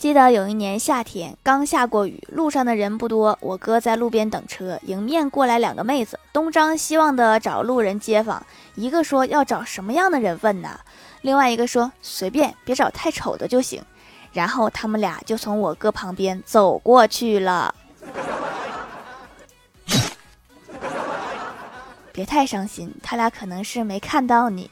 记得有一年夏天，刚下过雨，路上的人不多。我哥在路边等车，迎面过来两个妹子，东张西望的找路人街坊。一个说要找什么样的人问呢？另外一个说随便，别找太丑的就行。然后他们俩就从我哥旁边走过去了。别太伤心，他俩可能是没看到你。